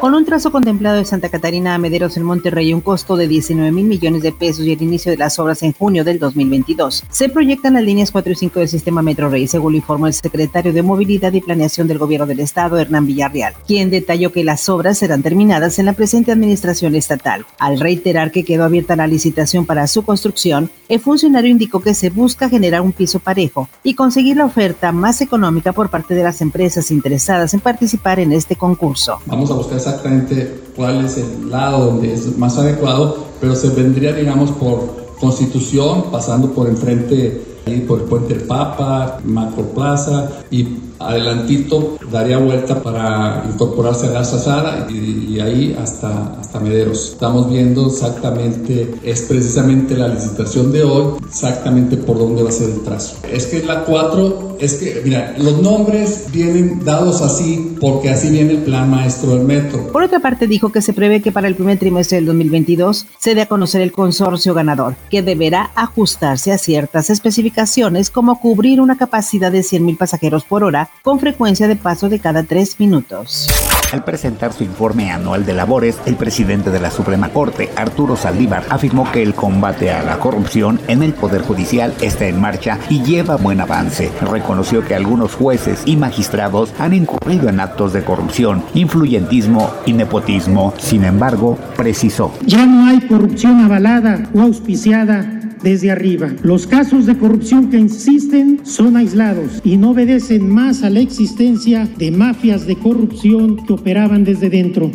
Con un trazo contemplado de Santa Catarina a Mederos en Monterrey, un costo de 19 mil millones de pesos y el inicio de las obras en junio del 2022, se proyectan las líneas 4 y 5 del sistema Metro Rey, según lo informó el secretario de Movilidad y Planeación del Gobierno del Estado, Hernán Villarreal, quien detalló que las obras serán terminadas en la presente administración estatal. Al reiterar que quedó abierta la licitación para su construcción, el funcionario indicó que se busca generar un piso parejo y conseguir la oferta más económica por parte de las empresas interesadas en participar en este concurso. Exactamente cuál es el lado donde es más adecuado, pero se vendría, digamos, por constitución, pasando por enfrente, ahí por el puente del Papa, Macro Plaza y adelantito daría vuelta para incorporarse a Garza Sara y, ahí hasta, hasta Mederos. Estamos viendo exactamente, es precisamente la licitación de hoy, exactamente por dónde va a ser el trazo. Es que la 4, es que, mira, los nombres vienen dados así porque así viene el plan maestro del metro. Por otra parte, dijo que se prevé que para el primer trimestre del 2022 se dé a conocer el consorcio ganador, que deberá ajustarse a ciertas especificaciones como cubrir una capacidad de 100.000 pasajeros por hora con frecuencia de paso de cada tres minutos. Al presentar su informe anual de labores, el presidente de la Suprema Corte, Arturo Saldívar, afirmó que el combate a la corrupción en el Poder Judicial está en marcha y lleva buen avance. Reconoció que algunos jueces y magistrados han incurrido en actos de corrupción, influyentismo y nepotismo. Sin embargo, precisó. Ya no hay corrupción avalada o auspiciada desde arriba. Los casos de corrupción que insisten son aislados y no obedecen más a la existencia de mafias de corrupción que operaban desde dentro.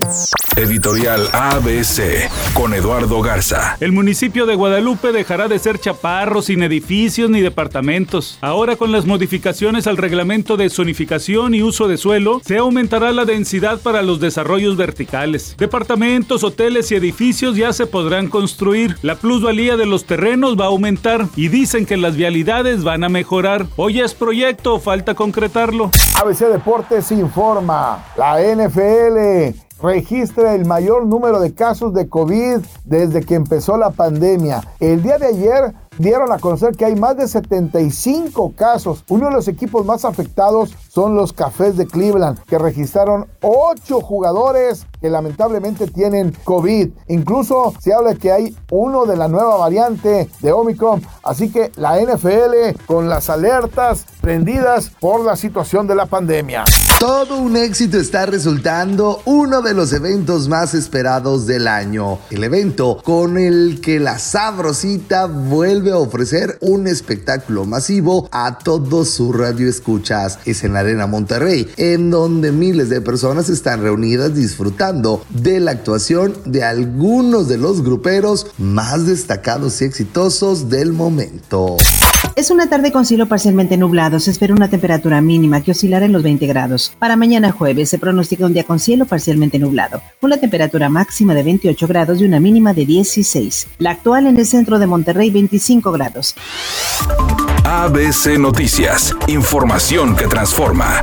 Editorial ABC con Eduardo Garza. El municipio de Guadalupe dejará de ser chaparro sin edificios ni departamentos. Ahora con las modificaciones al reglamento de zonificación y uso de suelo, se aumentará la densidad para los desarrollos verticales. Departamentos, hoteles y edificios ya se podrán construir. La plusvalía de los terrenos va a aumentar y dicen que las vialidades van a mejorar. Hoy es proyecto, falta concretarlo. ABC Deportes informa. La NFL registra el mayor número de casos de COVID desde que empezó la pandemia. El día de ayer dieron a conocer que hay más de 75 casos. Uno de los equipos más afectados son los Cafés de Cleveland, que registraron 8 jugadores que lamentablemente tienen COVID. Incluso se habla que hay uno de la nueva variante de Omicron. Así que la NFL con las alertas prendidas por la situación de la pandemia. Todo un éxito está resultando uno de los eventos más esperados del año. El evento con el que la sabrosita vuelve a ofrecer un espectáculo masivo a todos sus radioescuchas. Es en la Arena Monterrey, en donde miles de personas están reunidas disfrutando de la actuación de algunos de los gruperos más destacados y exitosos del momento. Es una tarde con cielo parcialmente nublado. Se espera una temperatura mínima que oscilará en los 20 grados. Para mañana jueves se pronostica un día con cielo parcialmente nublado, con la temperatura máxima de 28 grados y una mínima de 16. La actual en el centro de Monterrey 25 grados. ABC Noticias. Información que transforma.